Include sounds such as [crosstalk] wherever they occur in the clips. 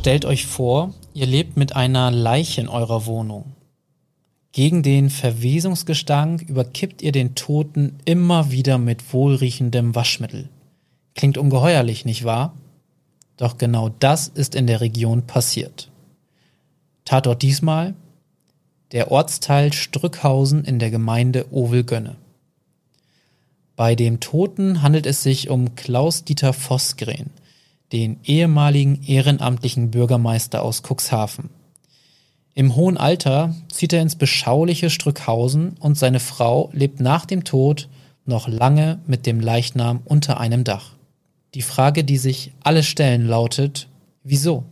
Stellt euch vor, ihr lebt mit einer Leiche in eurer Wohnung. Gegen den Verwesungsgestank überkippt ihr den Toten immer wieder mit wohlriechendem Waschmittel. Klingt ungeheuerlich, nicht wahr? Doch genau das ist in der Region passiert. Tatort diesmal der Ortsteil Strückhausen in der Gemeinde Ovelgönne. Bei dem Toten handelt es sich um Klaus-Dieter Vossgren, den ehemaligen ehrenamtlichen Bürgermeister aus Cuxhaven. Im hohen Alter zieht er ins beschauliche Strückhausen und seine Frau lebt nach dem Tod noch lange mit dem Leichnam unter einem Dach. Die Frage, die sich alle stellen, lautet, wieso?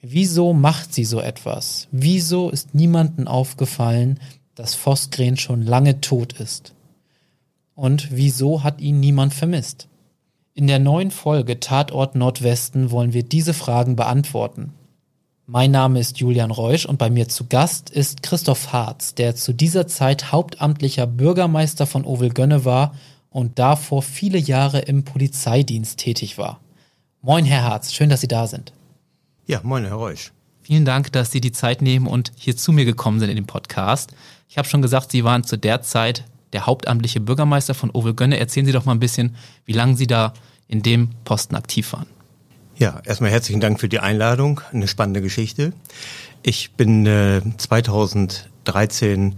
Wieso macht sie so etwas? Wieso ist niemandem aufgefallen, dass Vossgren schon lange tot ist? Und wieso hat ihn niemand vermisst? In der neuen Folge Tatort Nordwesten wollen wir diese Fragen beantworten. Mein Name ist Julian Reusch und bei mir zu Gast ist Christoph Harz, der zu dieser Zeit hauptamtlicher Bürgermeister von Ovelgönne war und davor viele Jahre im Polizeidienst tätig war. Moin, Herr Harz, schön, dass Sie da sind. Ja, moin, Herr Reusch. Vielen Dank, dass Sie die Zeit nehmen und hier zu mir gekommen sind in dem Podcast. Ich habe schon gesagt, Sie waren zu der Zeit der hauptamtliche Bürgermeister von Ovelgönne. Erzählen Sie doch mal ein bisschen, wie lange Sie da in dem Posten aktiv waren. Ja, erstmal herzlichen Dank für die Einladung. Eine spannende Geschichte. Ich bin äh, 2013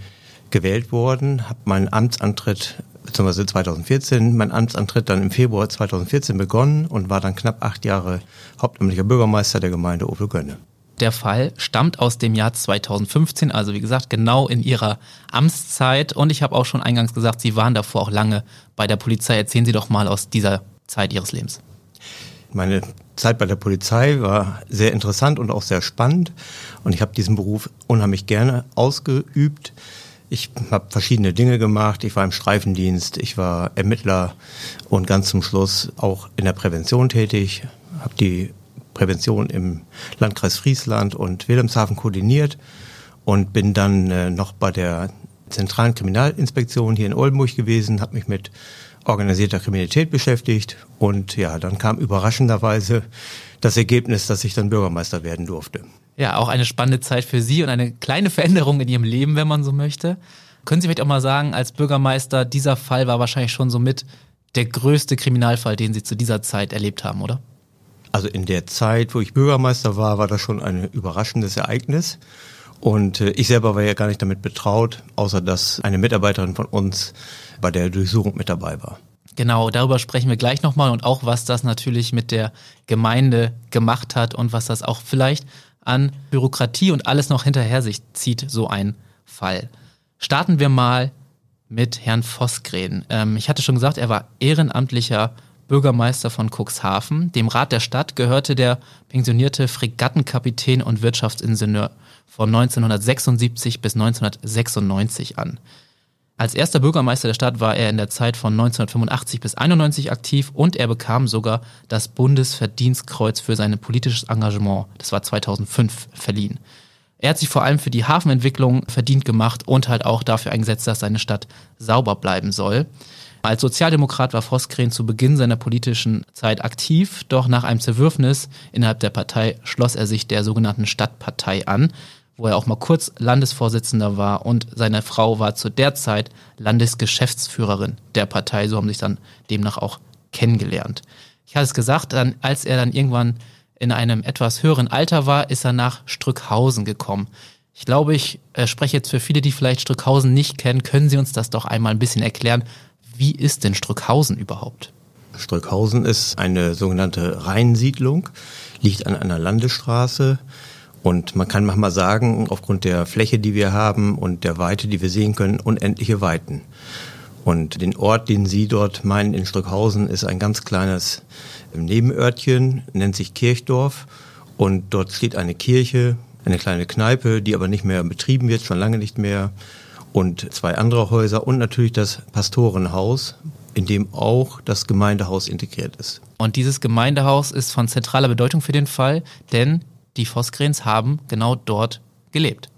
gewählt worden, habe meinen Amtsantritt beziehungsweise 2014, mein Amtsantritt dann im Februar 2014 begonnen und war dann knapp acht Jahre hauptamtlicher Bürgermeister der Gemeinde Ovelgönne. Der Fall stammt aus dem Jahr 2015, also wie gesagt, genau in Ihrer Amtszeit. Und ich habe auch schon eingangs gesagt, Sie waren davor auch lange bei der Polizei. Erzählen Sie doch mal aus dieser Zeit Ihres Lebens. Meine Zeit bei der Polizei war sehr interessant und auch sehr spannend und ich habe diesen Beruf unheimlich gerne ausgeübt. Ich habe verschiedene Dinge gemacht. Ich war im Streifendienst, ich war Ermittler und ganz zum Schluss auch in der Prävention tätig. Habe die Prävention im Landkreis Friesland und Wilhelmshaven koordiniert und bin dann äh, noch bei der zentralen Kriminalinspektion hier in Oldenburg gewesen, habe mich mit organisierter Kriminalität beschäftigt und ja, dann kam überraschenderweise das Ergebnis, dass ich dann Bürgermeister werden durfte. Ja, auch eine spannende Zeit für Sie und eine kleine Veränderung in Ihrem Leben, wenn man so möchte. Können Sie vielleicht auch mal sagen, als Bürgermeister, dieser Fall war wahrscheinlich schon somit der größte Kriminalfall, den Sie zu dieser Zeit erlebt haben, oder? Also in der Zeit, wo ich Bürgermeister war, war das schon ein überraschendes Ereignis. Und äh, ich selber war ja gar nicht damit betraut, außer dass eine Mitarbeiterin von uns bei der Durchsuchung mit dabei war. Genau, darüber sprechen wir gleich nochmal und auch, was das natürlich mit der Gemeinde gemacht hat und was das auch vielleicht an Bürokratie und alles noch hinterher sich zieht, so ein Fall. Starten wir mal mit Herrn Vossgren. Ähm, ich hatte schon gesagt, er war ehrenamtlicher Bürgermeister von Cuxhaven. Dem Rat der Stadt gehörte der pensionierte Fregattenkapitän und Wirtschaftsingenieur von 1976 bis 1996 an. Als erster Bürgermeister der Stadt war er in der Zeit von 1985 bis 91 aktiv und er bekam sogar das Bundesverdienstkreuz für sein politisches Engagement, das war 2005, verliehen. Er hat sich vor allem für die Hafenentwicklung verdient gemacht und halt auch dafür eingesetzt, dass seine Stadt sauber bleiben soll. Als Sozialdemokrat war Voskren zu Beginn seiner politischen Zeit aktiv, doch nach einem Zerwürfnis innerhalb der Partei schloss er sich der sogenannten Stadtpartei an wo er auch mal kurz Landesvorsitzender war und seine Frau war zu der Zeit Landesgeschäftsführerin der Partei. So haben sich dann demnach auch kennengelernt. Ich hatte es gesagt, dann, als er dann irgendwann in einem etwas höheren Alter war, ist er nach Strückhausen gekommen. Ich glaube, ich äh, spreche jetzt für viele, die vielleicht Strückhausen nicht kennen. Können Sie uns das doch einmal ein bisschen erklären? Wie ist denn Strückhausen überhaupt? Strückhausen ist eine sogenannte Rheinsiedlung, liegt an einer Landesstraße und man kann manchmal sagen, aufgrund der Fläche, die wir haben und der Weite, die wir sehen können, unendliche Weiten. Und den Ort, den Sie dort meinen in Strückhausen, ist ein ganz kleines Nebenörtchen, nennt sich Kirchdorf. Und dort steht eine Kirche, eine kleine Kneipe, die aber nicht mehr betrieben wird, schon lange nicht mehr. Und zwei andere Häuser und natürlich das Pastorenhaus, in dem auch das Gemeindehaus integriert ist. Und dieses Gemeindehaus ist von zentraler Bedeutung für den Fall, denn die Vosgrens haben genau dort gelebt.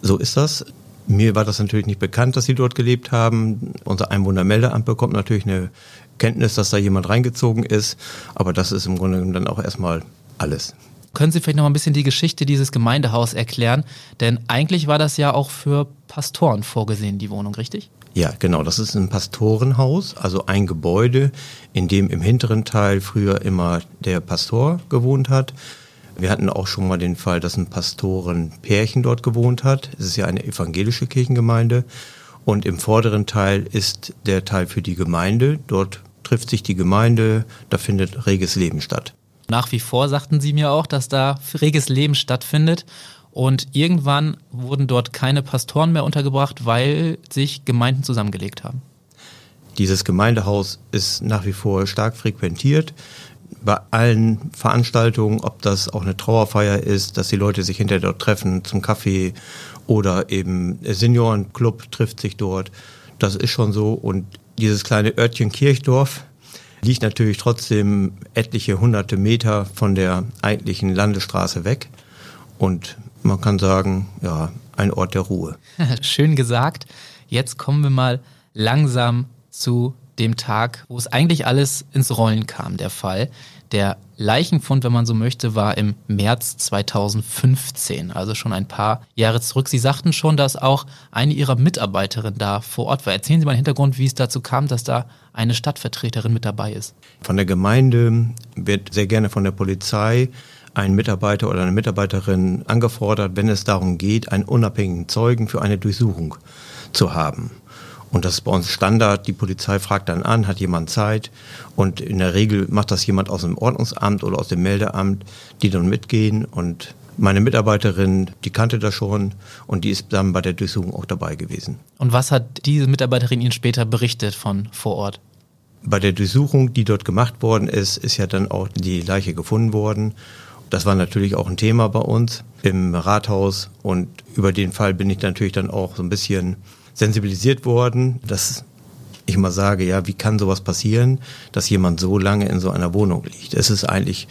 So ist das. Mir war das natürlich nicht bekannt, dass sie dort gelebt haben. Unser Einwohnermeldeamt bekommt natürlich eine Kenntnis, dass da jemand reingezogen ist, aber das ist im Grunde dann auch erstmal alles. Können Sie vielleicht noch mal ein bisschen die Geschichte dieses Gemeindehaus erklären? Denn eigentlich war das ja auch für Pastoren vorgesehen, die Wohnung, richtig? Ja, genau. Das ist ein Pastorenhaus, also ein Gebäude, in dem im hinteren Teil früher immer der Pastor gewohnt hat. Wir hatten auch schon mal den Fall, dass ein Pastorenpärchen dort gewohnt hat. Es ist ja eine evangelische Kirchengemeinde. Und im vorderen Teil ist der Teil für die Gemeinde. Dort trifft sich die Gemeinde, da findet reges Leben statt. Nach wie vor sagten Sie mir auch, dass da reges Leben stattfindet. Und irgendwann wurden dort keine Pastoren mehr untergebracht, weil sich Gemeinden zusammengelegt haben. Dieses Gemeindehaus ist nach wie vor stark frequentiert. Bei allen Veranstaltungen, ob das auch eine Trauerfeier ist, dass die Leute sich hinterher dort treffen zum Kaffee oder eben Seniorenclub trifft sich dort. Das ist schon so. Und dieses kleine Örtchen Kirchdorf liegt natürlich trotzdem etliche hunderte Meter von der eigentlichen Landesstraße weg. Und man kann sagen, ja, ein Ort der Ruhe. [laughs] Schön gesagt. Jetzt kommen wir mal langsam zu dem Tag, wo es eigentlich alles ins Rollen kam, der Fall. Der Leichenfund, wenn man so möchte, war im März 2015, also schon ein paar Jahre zurück. Sie sagten schon, dass auch eine Ihrer Mitarbeiterinnen da vor Ort war. Erzählen Sie mal den Hintergrund, wie es dazu kam, dass da eine Stadtvertreterin mit dabei ist. Von der Gemeinde wird sehr gerne von der Polizei ein Mitarbeiter oder eine Mitarbeiterin angefordert, wenn es darum geht, einen unabhängigen Zeugen für eine Durchsuchung zu haben. Und das ist bei uns Standard. Die Polizei fragt dann an, hat jemand Zeit? Und in der Regel macht das jemand aus dem Ordnungsamt oder aus dem Meldeamt, die dann mitgehen. Und meine Mitarbeiterin, die kannte das schon und die ist dann bei der Durchsuchung auch dabei gewesen. Und was hat diese Mitarbeiterin Ihnen später berichtet von vor Ort? Bei der Durchsuchung, die dort gemacht worden ist, ist ja dann auch die Leiche gefunden worden. Das war natürlich auch ein Thema bei uns im Rathaus und über den Fall bin ich natürlich dann auch so ein bisschen sensibilisiert worden, dass ich mal sage, ja, wie kann sowas passieren, dass jemand so lange in so einer Wohnung liegt? Es ist eigentlich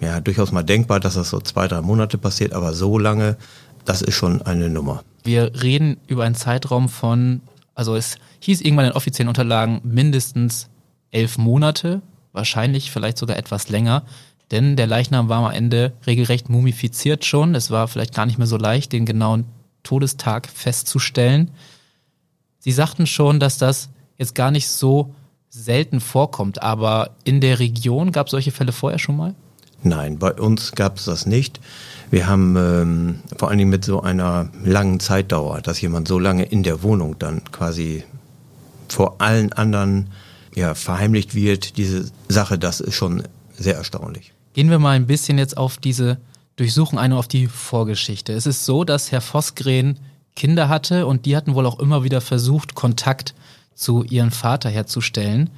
ja durchaus mal denkbar, dass das so zwei, drei Monate passiert, aber so lange, das ist schon eine Nummer. Wir reden über einen Zeitraum von, also es hieß irgendwann in offiziellen Unterlagen mindestens elf Monate, wahrscheinlich vielleicht sogar etwas länger. Denn der Leichnam war am Ende regelrecht mumifiziert schon. Es war vielleicht gar nicht mehr so leicht, den genauen Todestag festzustellen. Sie sagten schon, dass das jetzt gar nicht so selten vorkommt, aber in der Region gab es solche Fälle vorher schon mal? Nein, bei uns gab es das nicht. Wir haben ähm, vor allen Dingen mit so einer langen Zeitdauer, dass jemand so lange in der Wohnung dann quasi vor allen anderen ja, verheimlicht wird, diese Sache, das ist schon sehr erstaunlich. Gehen wir mal ein bisschen jetzt auf diese Durchsuchung ein und auf die Vorgeschichte. Es ist so, dass Herr Vosgren Kinder hatte und die hatten wohl auch immer wieder versucht, Kontakt zu ihrem Vater herzustellen.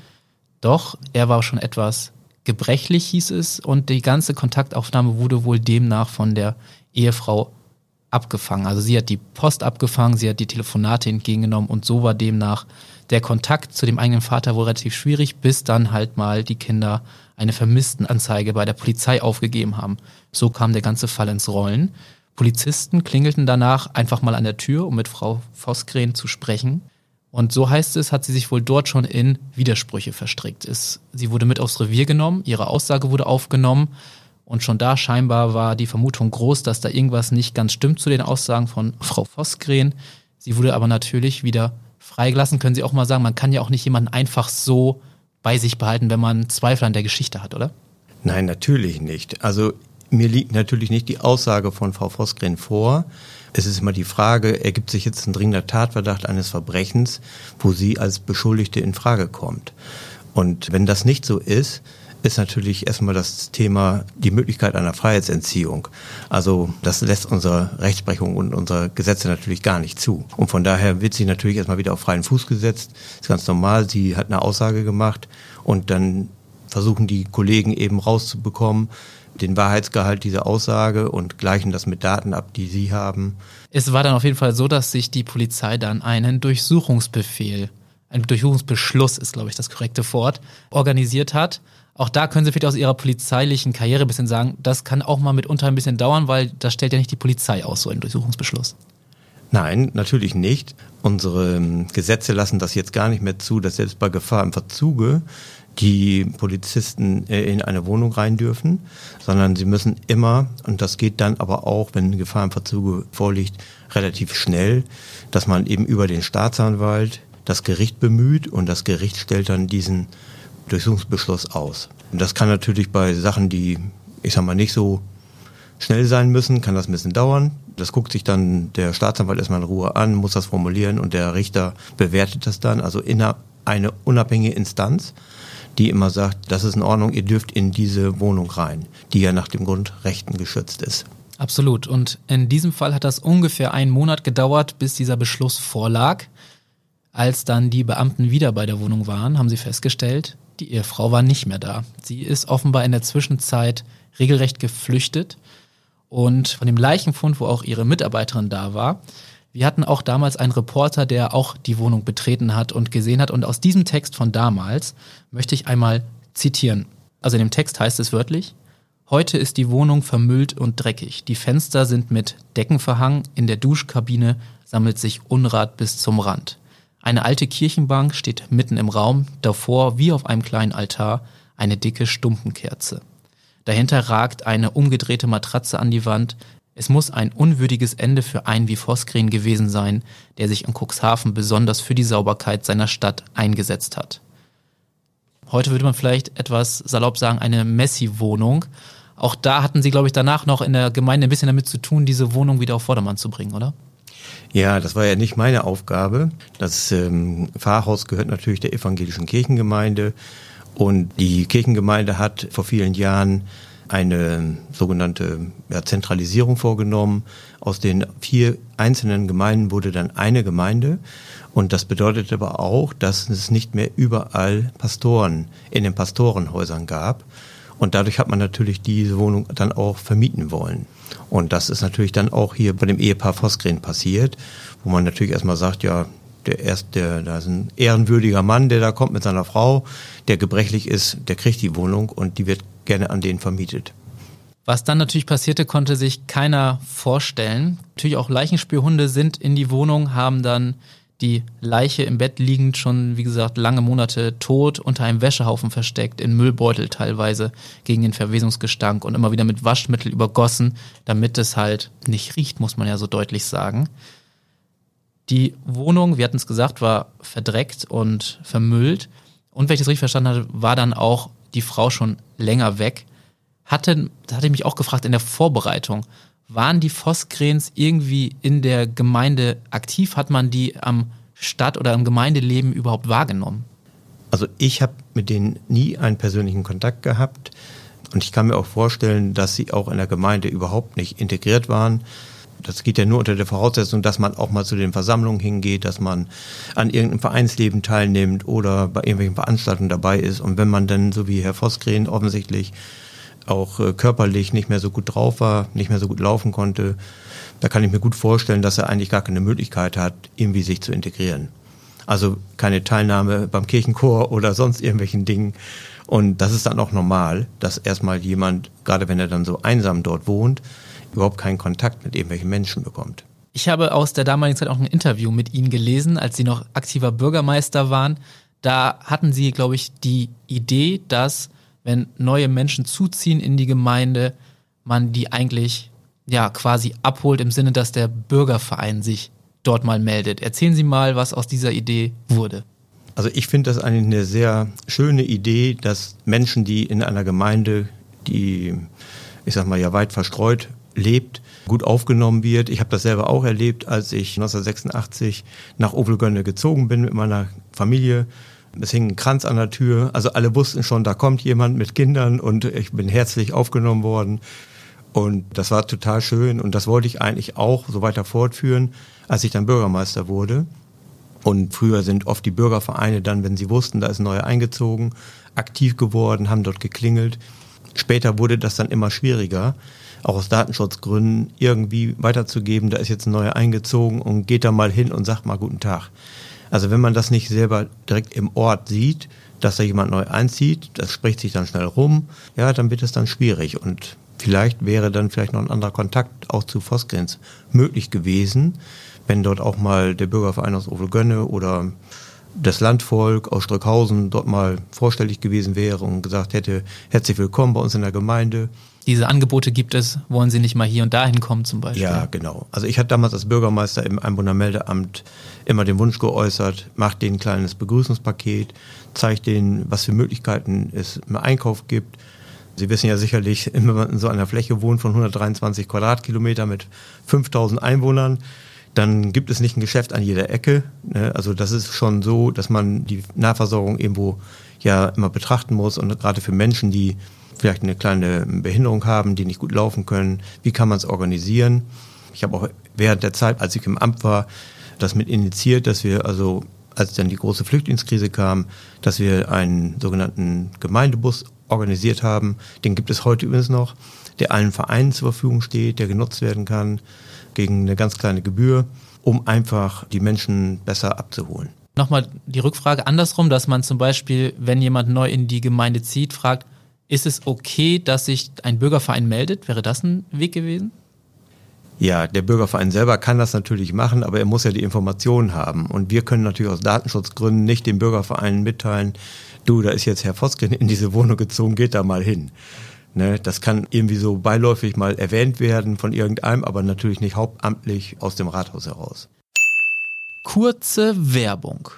Doch er war schon etwas gebrechlich, hieß es, und die ganze Kontaktaufnahme wurde wohl demnach von der Ehefrau abgefangen. Also sie hat die Post abgefangen, sie hat die Telefonate entgegengenommen und so war demnach der Kontakt zu dem eigenen Vater wohl relativ schwierig, bis dann halt mal die Kinder eine Vermisstenanzeige bei der Polizei aufgegeben haben. So kam der ganze Fall ins Rollen. Polizisten klingelten danach einfach mal an der Tür, um mit Frau Vosgren zu sprechen. Und so heißt es, hat sie sich wohl dort schon in Widersprüche verstrickt. Es, sie wurde mit aufs Revier genommen, ihre Aussage wurde aufgenommen und schon da scheinbar war die Vermutung groß, dass da irgendwas nicht ganz stimmt zu den Aussagen von Frau Vosgren. Sie wurde aber natürlich wieder freigelassen. Können Sie auch mal sagen, man kann ja auch nicht jemanden einfach so bei sich behalten, wenn man Zweifel an der Geschichte hat, oder? Nein, natürlich nicht. Also mir liegt natürlich nicht die Aussage von Frau Vosgren vor. Es ist immer die Frage, ergibt sich jetzt ein dringender Tatverdacht eines Verbrechens, wo sie als Beschuldigte in Frage kommt. Und wenn das nicht so ist, ist natürlich erstmal das Thema die Möglichkeit einer Freiheitsentziehung. Also das lässt unsere Rechtsprechung und unsere Gesetze natürlich gar nicht zu. Und von daher wird sie natürlich erstmal wieder auf freien Fuß gesetzt. Ist ganz normal. Sie hat eine Aussage gemacht und dann versuchen die Kollegen eben rauszubekommen, den Wahrheitsgehalt dieser Aussage und gleichen das mit Daten ab, die sie haben. Es war dann auf jeden Fall so, dass sich die Polizei dann einen Durchsuchungsbefehl, ein Durchsuchungsbeschluss ist, glaube ich, das korrekte Wort, organisiert hat. Auch da können Sie vielleicht aus Ihrer polizeilichen Karriere ein bisschen sagen, das kann auch mal mitunter ein bisschen dauern, weil das stellt ja nicht die Polizei aus, so ein Durchsuchungsbeschluss. Nein, natürlich nicht. Unsere ähm, Gesetze lassen das jetzt gar nicht mehr zu, dass selbst bei Gefahr im Verzuge die Polizisten äh, in eine Wohnung rein dürfen, sondern sie müssen immer, und das geht dann aber auch, wenn Gefahrenverzug vorliegt, relativ schnell, dass man eben über den Staatsanwalt das Gericht bemüht und das Gericht stellt dann diesen Durchsuchungsbeschluss aus. Und das kann natürlich bei Sachen, die, ich sag mal, nicht so schnell sein müssen, kann das ein bisschen dauern. Das guckt sich dann der Staatsanwalt erstmal in Ruhe an, muss das formulieren und der Richter bewertet das dann. Also in eine unabhängige Instanz, die immer sagt, das ist in Ordnung, ihr dürft in diese Wohnung rein, die ja nach dem Grundrechten geschützt ist. Absolut. Und in diesem Fall hat das ungefähr einen Monat gedauert, bis dieser Beschluss vorlag. Als dann die Beamten wieder bei der Wohnung waren, haben sie festgestellt, die Ehefrau war nicht mehr da. Sie ist offenbar in der Zwischenzeit regelrecht geflüchtet. Und von dem Leichenfund, wo auch ihre Mitarbeiterin da war, wir hatten auch damals einen Reporter, der auch die Wohnung betreten hat und gesehen hat. Und aus diesem Text von damals möchte ich einmal zitieren. Also in dem Text heißt es wörtlich, Heute ist die Wohnung vermüllt und dreckig. Die Fenster sind mit Decken verhangen. In der Duschkabine sammelt sich Unrat bis zum Rand. Eine alte Kirchenbank steht mitten im Raum, davor wie auf einem kleinen Altar eine dicke Stumpenkerze. Dahinter ragt eine umgedrehte Matratze an die Wand. Es muss ein unwürdiges Ende für einen wie Vosgren gewesen sein, der sich in Cuxhaven besonders für die Sauberkeit seiner Stadt eingesetzt hat. Heute würde man vielleicht etwas salopp sagen, eine Messi-Wohnung. Auch da hatten Sie, glaube ich, danach noch in der Gemeinde ein bisschen damit zu tun, diese Wohnung wieder auf Vordermann zu bringen, oder? Ja, das war ja nicht meine Aufgabe. Das ähm, Pfarrhaus gehört natürlich der evangelischen Kirchengemeinde und die Kirchengemeinde hat vor vielen Jahren eine sogenannte ja, Zentralisierung vorgenommen. Aus den vier einzelnen Gemeinden wurde dann eine Gemeinde. Und das bedeutet aber auch, dass es nicht mehr überall Pastoren in den Pastorenhäusern gab. Und dadurch hat man natürlich diese Wohnung dann auch vermieten wollen. Und das ist natürlich dann auch hier bei dem Ehepaar Vosgren passiert, wo man natürlich erstmal sagt, ja, der erst, der, da ist ein ehrenwürdiger Mann, der da kommt mit seiner Frau, der gebrechlich ist, der kriegt die Wohnung und die wird gerne an den vermietet. Was dann natürlich passierte, konnte sich keiner vorstellen. Natürlich auch Leichenspürhunde sind in die Wohnung, haben dann die Leiche im Bett liegend schon, wie gesagt, lange Monate tot unter einem Wäschehaufen versteckt, in Müllbeutel teilweise gegen den Verwesungsgestank und immer wieder mit Waschmittel übergossen, damit es halt nicht riecht, muss man ja so deutlich sagen. Die Wohnung, wir hatten es gesagt, war verdreckt und vermüllt. Und wenn ich das richtig verstanden hatte, war dann auch die Frau schon länger weg. Hatte, hatte ich mich auch gefragt in der Vorbereitung, waren die Vossgrens irgendwie in der Gemeinde aktiv? Hat man die am Stadt- oder im Gemeindeleben überhaupt wahrgenommen? Also ich habe mit denen nie einen persönlichen Kontakt gehabt und ich kann mir auch vorstellen, dass sie auch in der Gemeinde überhaupt nicht integriert waren. Das geht ja nur unter der Voraussetzung, dass man auch mal zu den Versammlungen hingeht, dass man an irgendeinem Vereinsleben teilnimmt oder bei irgendwelchen Veranstaltungen dabei ist. Und wenn man dann, so wie Herr Vossgren offensichtlich auch äh, körperlich nicht mehr so gut drauf war, nicht mehr so gut laufen konnte, da kann ich mir gut vorstellen, dass er eigentlich gar keine Möglichkeit hat, irgendwie sich zu integrieren. Also keine Teilnahme beim Kirchenchor [laughs] oder sonst irgendwelchen Dingen. Und das ist dann auch normal, dass erstmal jemand, gerade wenn er dann so einsam dort wohnt, überhaupt keinen Kontakt mit irgendwelchen Menschen bekommt. Ich habe aus der damaligen Zeit auch ein Interview mit Ihnen gelesen, als Sie noch aktiver Bürgermeister waren. Da hatten Sie, glaube ich, die Idee, dass wenn neue Menschen zuziehen in die Gemeinde, man die eigentlich ja quasi abholt im Sinne, dass der Bürgerverein sich dort mal meldet. Erzählen Sie mal, was aus dieser Idee wurde. Also ich finde das eigentlich eine sehr schöne Idee, dass Menschen, die in einer Gemeinde, die ich sag mal ja weit verstreut lebt, gut aufgenommen wird. Ich habe das selber auch erlebt, als ich 1986 nach Ovelgönne gezogen bin mit meiner Familie es hing ein Kranz an der Tür. Also alle wussten schon, da kommt jemand mit Kindern und ich bin herzlich aufgenommen worden. Und das war total schön und das wollte ich eigentlich auch so weiter fortführen, als ich dann Bürgermeister wurde. Und früher sind oft die Bürgervereine dann, wenn sie wussten, da ist ein neuer eingezogen, aktiv geworden, haben dort geklingelt. Später wurde das dann immer schwieriger, auch aus Datenschutzgründen irgendwie weiterzugeben, da ist jetzt ein neuer eingezogen und geht da mal hin und sagt mal guten Tag. Also wenn man das nicht selber direkt im Ort sieht, dass da jemand neu einzieht, das spricht sich dann schnell rum, ja, dann wird es dann schwierig und vielleicht wäre dann vielleicht noch ein anderer Kontakt auch zu Vosgrens möglich gewesen, wenn dort auch mal der Bürgerverein aus Ovelgönne oder das Landvolk aus Strückhausen dort mal vorstellig gewesen wäre und gesagt hätte, herzlich willkommen bei uns in der Gemeinde. Diese Angebote gibt es, wollen Sie nicht mal hier und dahin kommen zum Beispiel? Ja, genau. Also ich hatte damals als Bürgermeister im Einwohnermeldeamt immer den Wunsch geäußert, macht denen ein kleines Begrüßungspaket, zeigt denen, was für Möglichkeiten es im Einkauf gibt. Sie wissen ja sicherlich, [laughs] wenn man in so einer Fläche wohnt von 123 Quadratkilometer mit 5000 Einwohnern, dann gibt es nicht ein Geschäft an jeder Ecke. Ne? Also das ist schon so, dass man die Nahversorgung irgendwo ja immer betrachten muss und gerade für Menschen, die vielleicht eine kleine Behinderung haben, die nicht gut laufen können, wie kann man es organisieren? Ich habe auch während der Zeit, als ich im Amt war, das mit initiiert, dass wir also, als dann die große Flüchtlingskrise kam, dass wir einen sogenannten Gemeindebus organisiert haben. Den gibt es heute übrigens noch, der allen Vereinen zur Verfügung steht, der genutzt werden kann gegen eine ganz kleine Gebühr, um einfach die Menschen besser abzuholen. Nochmal die Rückfrage andersrum, dass man zum Beispiel, wenn jemand neu in die Gemeinde zieht, fragt, ist es okay, dass sich ein Bürgerverein meldet? Wäre das ein Weg gewesen? Ja, der Bürgerverein selber kann das natürlich machen, aber er muss ja die Informationen haben. Und wir können natürlich aus Datenschutzgründen nicht dem Bürgerverein mitteilen, du, da ist jetzt Herr Vosken in diese Wohnung gezogen, geht da mal hin. Ne, das kann irgendwie so beiläufig mal erwähnt werden von irgendeinem, aber natürlich nicht hauptamtlich aus dem Rathaus heraus. Kurze Werbung.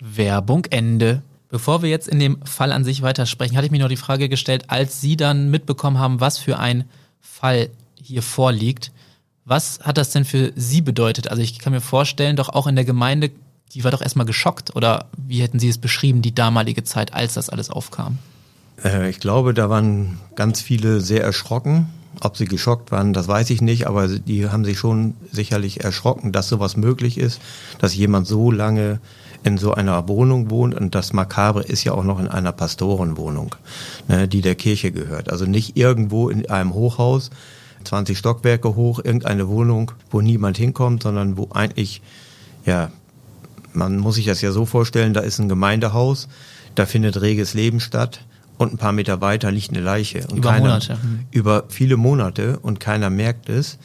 Werbung Ende. Bevor wir jetzt in dem Fall an sich weitersprechen, hatte ich mir noch die Frage gestellt, als Sie dann mitbekommen haben, was für ein Fall hier vorliegt, was hat das denn für Sie bedeutet? Also ich kann mir vorstellen, doch auch in der Gemeinde, die war doch erstmal geschockt oder wie hätten Sie es beschrieben, die damalige Zeit, als das alles aufkam? Äh, ich glaube, da waren ganz viele sehr erschrocken. Ob sie geschockt waren, das weiß ich nicht, aber die haben sich schon sicherlich erschrocken, dass sowas möglich ist, dass jemand so lange in so einer Wohnung wohnt und das Makabre ist ja auch noch in einer Pastorenwohnung, ne, die der Kirche gehört. Also nicht irgendwo in einem Hochhaus, 20 Stockwerke hoch, irgendeine Wohnung, wo niemand hinkommt, sondern wo eigentlich, ja, man muss sich das ja so vorstellen, da ist ein Gemeindehaus, da findet reges Leben statt und ein paar Meter weiter liegt eine Leiche. Und über keiner, Monate. Hm. Über viele Monate und keiner merkt es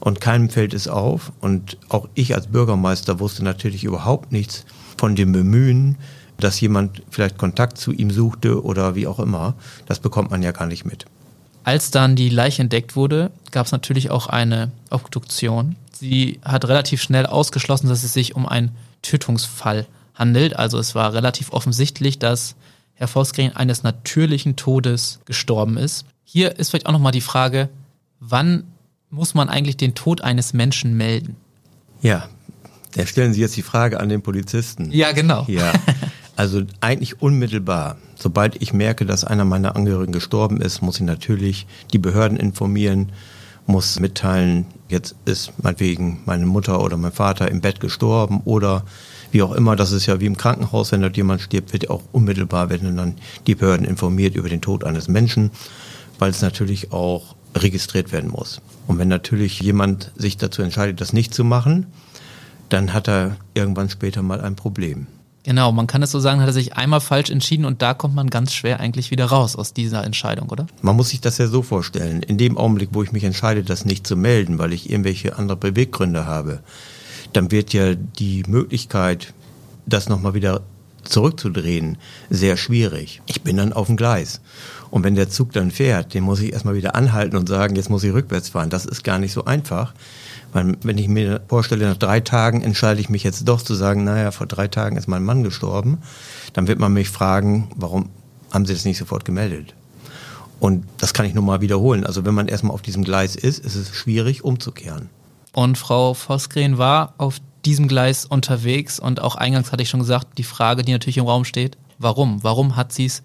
und keinem fällt es auf. Und auch ich als Bürgermeister wusste natürlich überhaupt nichts von dem Bemühen, dass jemand vielleicht Kontakt zu ihm suchte oder wie auch immer. Das bekommt man ja gar nicht mit. Als dann die Leiche entdeckt wurde, gab es natürlich auch eine Obduktion. Sie hat relativ schnell ausgeschlossen, dass es sich um einen Tötungsfall handelt. Also es war relativ offensichtlich, dass Herr Vosgren eines natürlichen Todes gestorben ist. Hier ist vielleicht auch nochmal die Frage, wann muss man eigentlich den Tod eines Menschen melden? Ja, da stellen Sie jetzt die Frage an den Polizisten. Ja, genau. Ja, [laughs] also eigentlich unmittelbar. Sobald ich merke, dass einer meiner Angehörigen gestorben ist, muss ich natürlich die Behörden informieren, muss mitteilen, jetzt ist meinetwegen meine Mutter oder mein Vater im Bett gestorben oder wie auch immer, das ist ja wie im Krankenhaus, wenn dort jemand stirbt, wird auch unmittelbar werden dann die Behörden informiert über den Tod eines Menschen, weil es natürlich auch registriert werden muss. Und wenn natürlich jemand sich dazu entscheidet, das nicht zu machen, dann hat er irgendwann später mal ein Problem. Genau, man kann es so sagen, hat er sich einmal falsch entschieden und da kommt man ganz schwer eigentlich wieder raus aus dieser Entscheidung, oder? Man muss sich das ja so vorstellen. In dem Augenblick, wo ich mich entscheide, das nicht zu melden, weil ich irgendwelche andere Beweggründe habe, dann wird ja die Möglichkeit, das nochmal wieder zurückzudrehen, sehr schwierig. Ich bin dann auf dem Gleis. Und wenn der Zug dann fährt, den muss ich erstmal wieder anhalten und sagen, jetzt muss ich rückwärts fahren. Das ist gar nicht so einfach. Wenn ich mir vorstelle, nach drei Tagen entscheide ich mich jetzt doch zu sagen, naja, vor drei Tagen ist mein Mann gestorben, dann wird man mich fragen, warum haben Sie das nicht sofort gemeldet? Und das kann ich nur mal wiederholen. Also wenn man erstmal auf diesem Gleis ist, ist es schwierig umzukehren. Und Frau Vosgren war auf diesem Gleis unterwegs und auch eingangs hatte ich schon gesagt, die Frage, die natürlich im Raum steht, warum? Warum hat sie es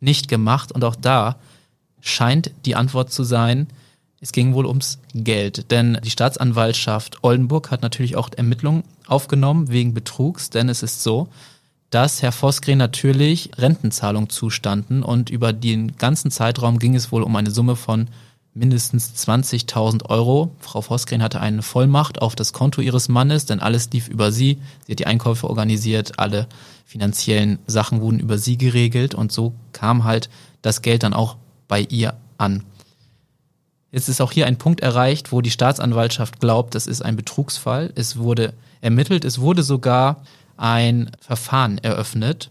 nicht gemacht? Und auch da scheint die Antwort zu sein, es ging wohl ums Geld, denn die Staatsanwaltschaft Oldenburg hat natürlich auch Ermittlungen aufgenommen wegen Betrugs, denn es ist so, dass Herr Vosgren natürlich Rentenzahlungen zustanden und über den ganzen Zeitraum ging es wohl um eine Summe von mindestens 20.000 Euro. Frau Vosgren hatte eine Vollmacht auf das Konto ihres Mannes, denn alles lief über sie. Sie hat die Einkäufe organisiert, alle finanziellen Sachen wurden über sie geregelt und so kam halt das Geld dann auch bei ihr an. Jetzt ist auch hier ein Punkt erreicht, wo die Staatsanwaltschaft glaubt, das ist ein Betrugsfall. Es wurde ermittelt, es wurde sogar ein Verfahren eröffnet.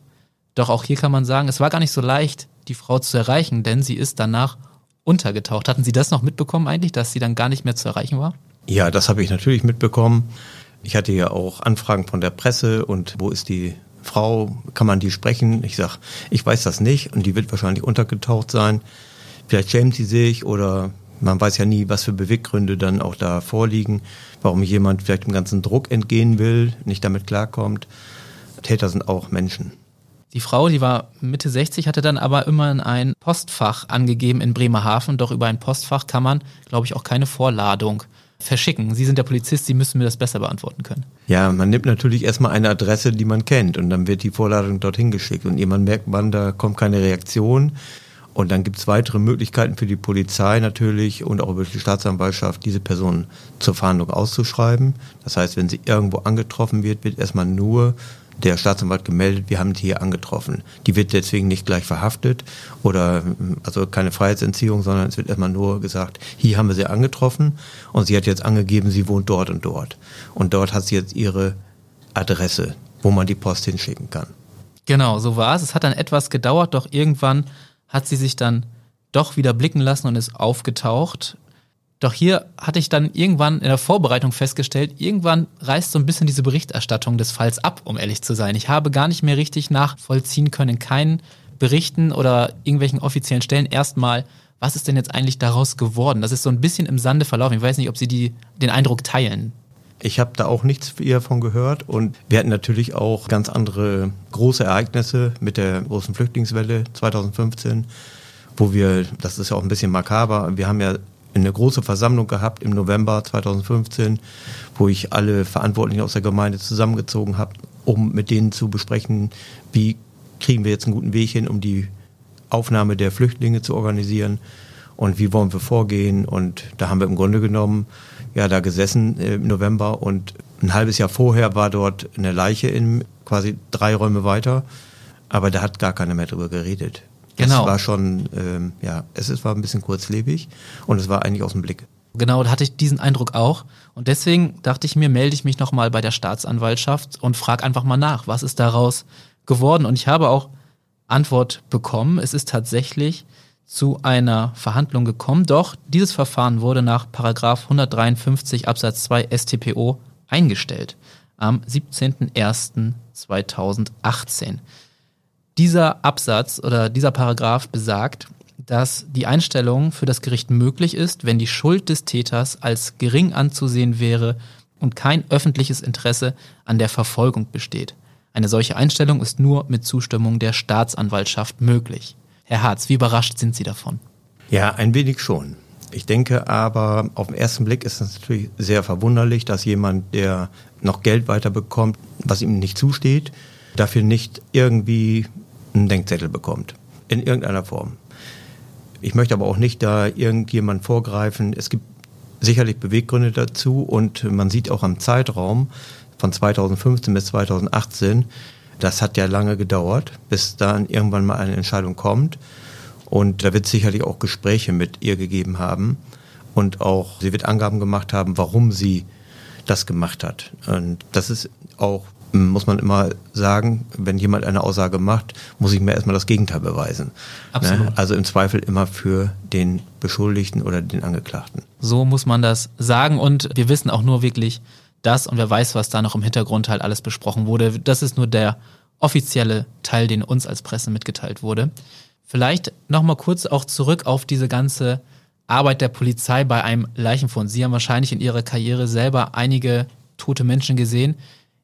Doch auch hier kann man sagen, es war gar nicht so leicht, die Frau zu erreichen, denn sie ist danach untergetaucht. Hatten Sie das noch mitbekommen eigentlich, dass sie dann gar nicht mehr zu erreichen war? Ja, das habe ich natürlich mitbekommen. Ich hatte ja auch Anfragen von der Presse und wo ist die Frau, kann man die sprechen? Ich sage, ich weiß das nicht und die wird wahrscheinlich untergetaucht sein. Vielleicht schämt sie sich oder man weiß ja nie, was für Beweggründe dann auch da vorliegen, warum jemand vielleicht dem ganzen Druck entgehen will, nicht damit klarkommt. Täter sind auch Menschen. Die Frau, die war Mitte 60, hatte dann aber immer ein Postfach angegeben in Bremerhaven. Doch über ein Postfach kann man, glaube ich, auch keine Vorladung verschicken. Sie sind der Polizist, Sie müssen mir das besser beantworten können. Ja, man nimmt natürlich erstmal eine Adresse, die man kennt und dann wird die Vorladung dorthin geschickt und jemand merkt man, da kommt keine Reaktion. Und dann gibt es weitere Möglichkeiten für die Polizei natürlich und auch über die Staatsanwaltschaft, diese Person zur Fahndung auszuschreiben. Das heißt, wenn sie irgendwo angetroffen wird, wird erstmal nur der Staatsanwalt gemeldet, wir haben die hier angetroffen. Die wird deswegen nicht gleich verhaftet oder also keine Freiheitsentziehung, sondern es wird erstmal nur gesagt, hier haben wir sie angetroffen und sie hat jetzt angegeben, sie wohnt dort und dort. Und dort hat sie jetzt ihre Adresse, wo man die Post hinschicken kann. Genau, so war es. Es hat dann etwas gedauert, doch irgendwann hat sie sich dann doch wieder blicken lassen und ist aufgetaucht. Doch hier hatte ich dann irgendwann in der Vorbereitung festgestellt, irgendwann reißt so ein bisschen diese Berichterstattung des Falls ab, um ehrlich zu sein. Ich habe gar nicht mehr richtig nachvollziehen können, in keinen Berichten oder irgendwelchen offiziellen Stellen erstmal, was ist denn jetzt eigentlich daraus geworden? Das ist so ein bisschen im Sande verlaufen. Ich weiß nicht, ob Sie die, den Eindruck teilen. Ich habe da auch nichts von gehört und wir hatten natürlich auch ganz andere große Ereignisse mit der großen Flüchtlingswelle 2015, wo wir, das ist ja auch ein bisschen makaber, wir haben ja eine große Versammlung gehabt im November 2015, wo ich alle Verantwortlichen aus der Gemeinde zusammengezogen habe, um mit denen zu besprechen, wie kriegen wir jetzt einen guten Weg hin, um die Aufnahme der Flüchtlinge zu organisieren und wie wollen wir vorgehen. Und da haben wir im Grunde genommen ja da gesessen im November und ein halbes Jahr vorher war dort eine Leiche in quasi drei Räume weiter, aber da hat gar keiner mehr drüber geredet. Genau. Es war schon, ähm, ja, es war ein bisschen kurzlebig und es war eigentlich aus dem Blick. Genau, da hatte ich diesen Eindruck auch. Und deswegen dachte ich mir, melde ich mich nochmal bei der Staatsanwaltschaft und frage einfach mal nach, was ist daraus geworden? Und ich habe auch Antwort bekommen. Es ist tatsächlich zu einer Verhandlung gekommen, doch dieses Verfahren wurde nach Paragraph 153 Absatz 2 StPO eingestellt am 17.01.2018. Dieser Absatz oder dieser Paragraph besagt, dass die Einstellung für das Gericht möglich ist, wenn die Schuld des Täters als gering anzusehen wäre und kein öffentliches Interesse an der Verfolgung besteht. Eine solche Einstellung ist nur mit Zustimmung der Staatsanwaltschaft möglich. Herr Harz, wie überrascht sind Sie davon? Ja, ein wenig schon. Ich denke aber, auf den ersten Blick ist es natürlich sehr verwunderlich, dass jemand, der noch Geld weiterbekommt, was ihm nicht zusteht, dafür nicht irgendwie einen Denkzettel bekommt. In irgendeiner Form. Ich möchte aber auch nicht da irgendjemand vorgreifen. Es gibt sicherlich Beweggründe dazu und man sieht auch am Zeitraum von 2015 bis 2018, das hat ja lange gedauert, bis dann irgendwann mal eine Entscheidung kommt. Und da wird sicherlich auch Gespräche mit ihr gegeben haben. Und auch, sie wird Angaben gemacht haben, warum sie das gemacht hat. Und das ist auch muss man immer sagen, wenn jemand eine Aussage macht, muss ich mir erstmal das Gegenteil beweisen. Absolut. Ne? Also im Zweifel immer für den Beschuldigten oder den Angeklagten. So muss man das sagen und wir wissen auch nur wirklich das und wer weiß, was da noch im Hintergrund halt alles besprochen wurde. Das ist nur der offizielle Teil, den uns als Presse mitgeteilt wurde. Vielleicht nochmal kurz auch zurück auf diese ganze Arbeit der Polizei bei einem Leichenfund. Sie haben wahrscheinlich in Ihrer Karriere selber einige tote Menschen gesehen.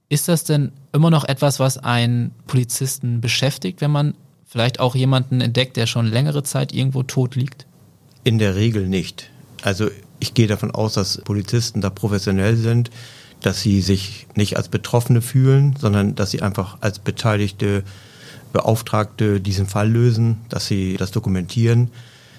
Ist das denn immer noch etwas, was einen Polizisten beschäftigt, wenn man vielleicht auch jemanden entdeckt, der schon längere Zeit irgendwo tot liegt? In der Regel nicht. Also ich gehe davon aus, dass Polizisten da professionell sind, dass sie sich nicht als Betroffene fühlen, sondern dass sie einfach als beteiligte Beauftragte diesen Fall lösen, dass sie das dokumentieren.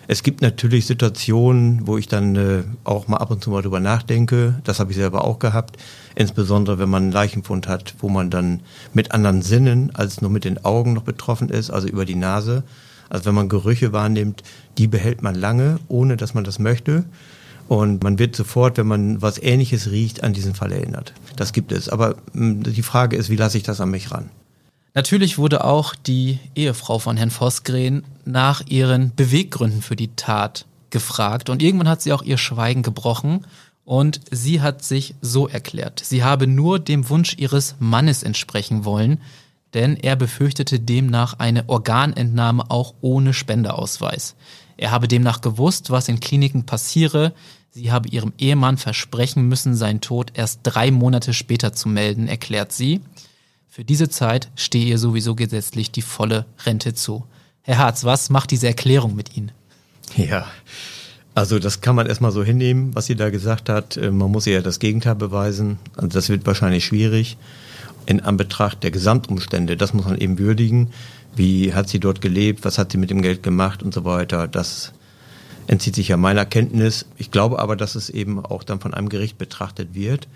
Es gibt natürlich Situationen, wo ich dann äh, auch mal ab und zu mal drüber nachdenke. Das habe ich selber auch gehabt Insbesondere wenn man einen Leichenfund hat, wo man dann mit anderen Sinnen als nur mit den Augen noch betroffen ist, also über die Nase. Also wenn man Gerüche wahrnimmt, die behält man lange, ohne dass man das möchte. Und man wird sofort, wenn man was Ähnliches riecht, an diesen Fall erinnert. Das gibt es. Aber hm, die Frage ist, wie lasse ich das an mich ran? Natürlich wurde auch die Ehefrau von Herrn Vosgren nach ihren Beweggründen für die Tat gefragt und irgendwann hat sie auch ihr Schweigen gebrochen und sie hat sich so erklärt. Sie habe nur dem Wunsch ihres Mannes entsprechen wollen, denn er befürchtete demnach eine Organentnahme auch ohne Spendeausweis. Er habe demnach gewusst, was in Kliniken passiere. Sie habe ihrem Ehemann versprechen müssen, seinen Tod erst drei Monate später zu melden, erklärt sie. Für diese Zeit stehe ihr sowieso gesetzlich die volle Rente zu. Herr Harz, was macht diese Erklärung mit Ihnen? Ja, also das kann man erstmal so hinnehmen, was sie da gesagt hat. Äh, man muss ihr ja das Gegenteil beweisen. Also das wird wahrscheinlich schwierig in Anbetracht der Gesamtumstände. Das muss man eben würdigen. Wie hat sie dort gelebt? Was hat sie mit dem Geld gemacht und so weiter? Das entzieht sich ja meiner Kenntnis. Ich glaube aber, dass es eben auch dann von einem Gericht betrachtet wird,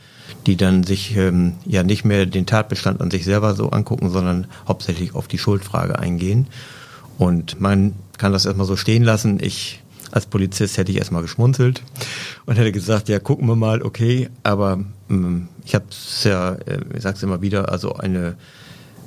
die dann sich ähm, ja nicht mehr den Tatbestand an sich selber so angucken, sondern hauptsächlich auf die Schuldfrage eingehen. Und man kann das erstmal so stehen lassen. Ich als Polizist hätte ich erstmal geschmunzelt und hätte gesagt, ja, gucken wir mal, okay, aber ähm, ich habe es ja, äh, ich sage es immer wieder, also eine,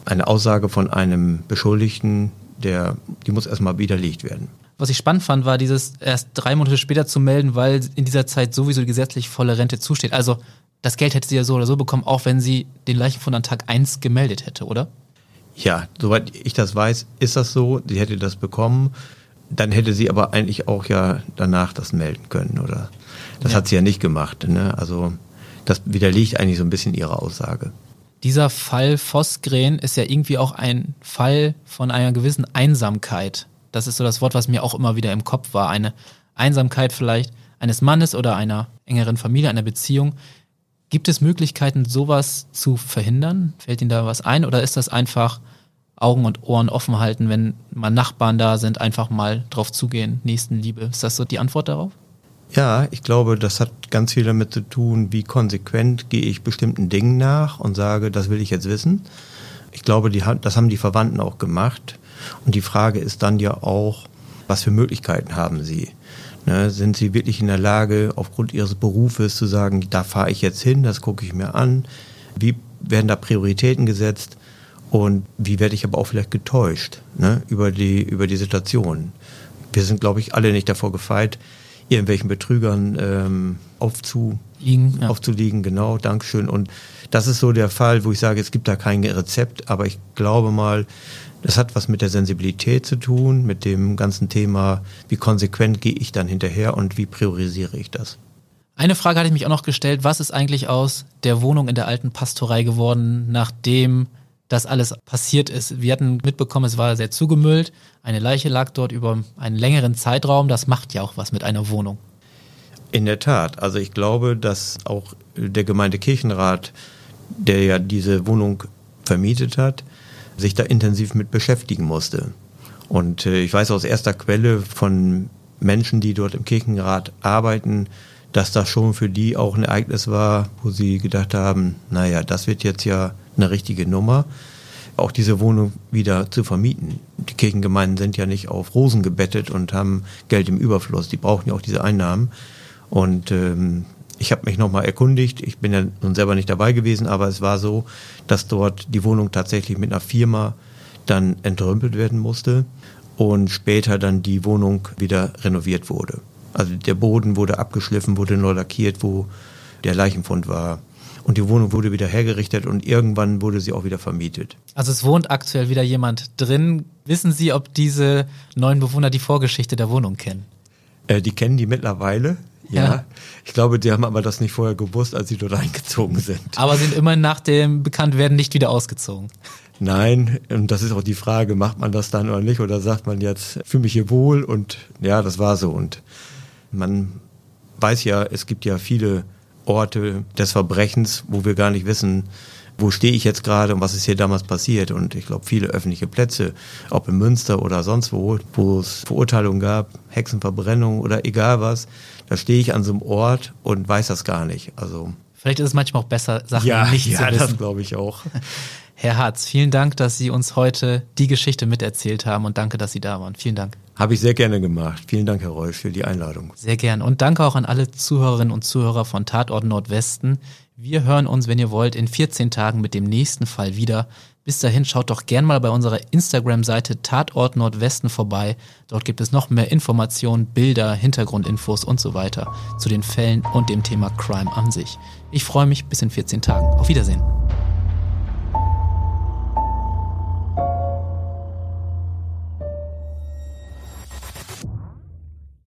eine Aussage von einem Beschuldigten, der, die muss erstmal widerlegt werden. Was ich spannend fand, war dieses erst drei Monate später zu melden, weil in dieser Zeit sowieso die gesetzlich volle Rente zusteht. Also das Geld hätte sie ja so oder so bekommen, auch wenn sie den Leichenfund an Tag 1 gemeldet hätte, oder? Ja, soweit ich das weiß, ist das so. Sie hätte das bekommen. Dann hätte sie aber eigentlich auch ja danach das melden können, oder? Das ja. hat sie ja nicht gemacht. Ne? Also das widerlegt eigentlich so ein bisschen ihre Aussage. Dieser Fall Vosgren ist ja irgendwie auch ein Fall von einer gewissen Einsamkeit. Das ist so das Wort, was mir auch immer wieder im Kopf war. Eine Einsamkeit vielleicht eines Mannes oder einer engeren Familie, einer Beziehung. Gibt es Möglichkeiten, sowas zu verhindern? Fällt Ihnen da was ein? Oder ist das einfach Augen und Ohren offen halten, wenn mal Nachbarn da sind, einfach mal drauf zugehen, Nächstenliebe? Ist das so die Antwort darauf? Ja, ich glaube, das hat ganz viel damit zu tun, wie konsequent gehe ich bestimmten Dingen nach und sage, das will ich jetzt wissen. Ich glaube, die, das haben die Verwandten auch gemacht. Und die Frage ist dann ja auch, was für Möglichkeiten haben sie? Ne, sind sie wirklich in der Lage, aufgrund ihres Berufes zu sagen, da fahre ich jetzt hin, das gucke ich mir an? Wie werden da Prioritäten gesetzt? Und wie werde ich aber auch vielleicht getäuscht ne, über, die, über die Situation? Wir sind, glaube ich, alle nicht davor gefeit, irgendwelchen Betrügern ähm, aufzuliegen, ja. aufzuliegen. Genau, Dankeschön. Und das ist so der Fall, wo ich sage, es gibt da kein Rezept, aber ich glaube mal, das hat was mit der Sensibilität zu tun, mit dem ganzen Thema, wie konsequent gehe ich dann hinterher und wie priorisiere ich das. Eine Frage hatte ich mich auch noch gestellt, was ist eigentlich aus der Wohnung in der alten Pastorei geworden, nachdem das alles passiert ist? Wir hatten mitbekommen, es war sehr zugemüllt, eine Leiche lag dort über einen längeren Zeitraum, das macht ja auch was mit einer Wohnung. In der Tat, also ich glaube, dass auch der Gemeindekirchenrat, der ja diese Wohnung vermietet hat, sich da intensiv mit beschäftigen musste. Und äh, ich weiß aus erster Quelle von Menschen, die dort im Kirchenrat arbeiten, dass das schon für die auch ein Ereignis war, wo sie gedacht haben, naja, das wird jetzt ja eine richtige Nummer, auch diese Wohnung wieder zu vermieten. Die Kirchengemeinden sind ja nicht auf Rosen gebettet und haben Geld im Überfluss, die brauchen ja auch diese Einnahmen. Und ähm, ich habe mich nochmal erkundigt, ich bin ja nun selber nicht dabei gewesen, aber es war so, dass dort die Wohnung tatsächlich mit einer Firma dann entrümpelt werden musste und später dann die Wohnung wieder renoviert wurde. Also der Boden wurde abgeschliffen, wurde neu lackiert, wo der Leichenfund war. Und die Wohnung wurde wieder hergerichtet und irgendwann wurde sie auch wieder vermietet. Also es wohnt aktuell wieder jemand drin. Wissen Sie, ob diese neuen Bewohner die Vorgeschichte der Wohnung kennen? Äh, die kennen die mittlerweile. Ja. ja. Ich glaube, die haben aber das nicht vorher gewusst, als sie dort [laughs] eingezogen sind. Aber sind immer nach dem Bekanntwerden nicht wieder ausgezogen. Nein, und das ist auch die Frage, macht man das dann oder nicht? Oder sagt man jetzt, fühle mich hier wohl und ja, das war so. Und man weiß ja, es gibt ja viele Orte des Verbrechens, wo wir gar nicht wissen, wo stehe ich jetzt gerade und was ist hier damals passiert. Und ich glaube, viele öffentliche Plätze, ob in Münster oder sonst wo, wo es Verurteilungen gab, Hexenverbrennung oder egal was, da stehe ich an so einem Ort und weiß das gar nicht. Also Vielleicht ist es manchmal auch besser, Sachen ja, nicht ja, zu wissen. Ja, das glaube ich auch. Herr Harz, vielen Dank, dass Sie uns heute die Geschichte miterzählt haben und danke, dass Sie da waren. Vielen Dank. Habe ich sehr gerne gemacht. Vielen Dank, Herr Rolf, für die Einladung. Sehr gern. Und danke auch an alle Zuhörerinnen und Zuhörer von Tatort Nordwesten. Wir hören uns, wenn ihr wollt, in 14 Tagen mit dem nächsten Fall wieder. Bis dahin schaut doch gern mal bei unserer Instagram-Seite Tatort Nordwesten vorbei. Dort gibt es noch mehr Informationen, Bilder, Hintergrundinfos und so weiter zu den Fällen und dem Thema Crime an sich. Ich freue mich bis in 14 Tagen. Auf Wiedersehen.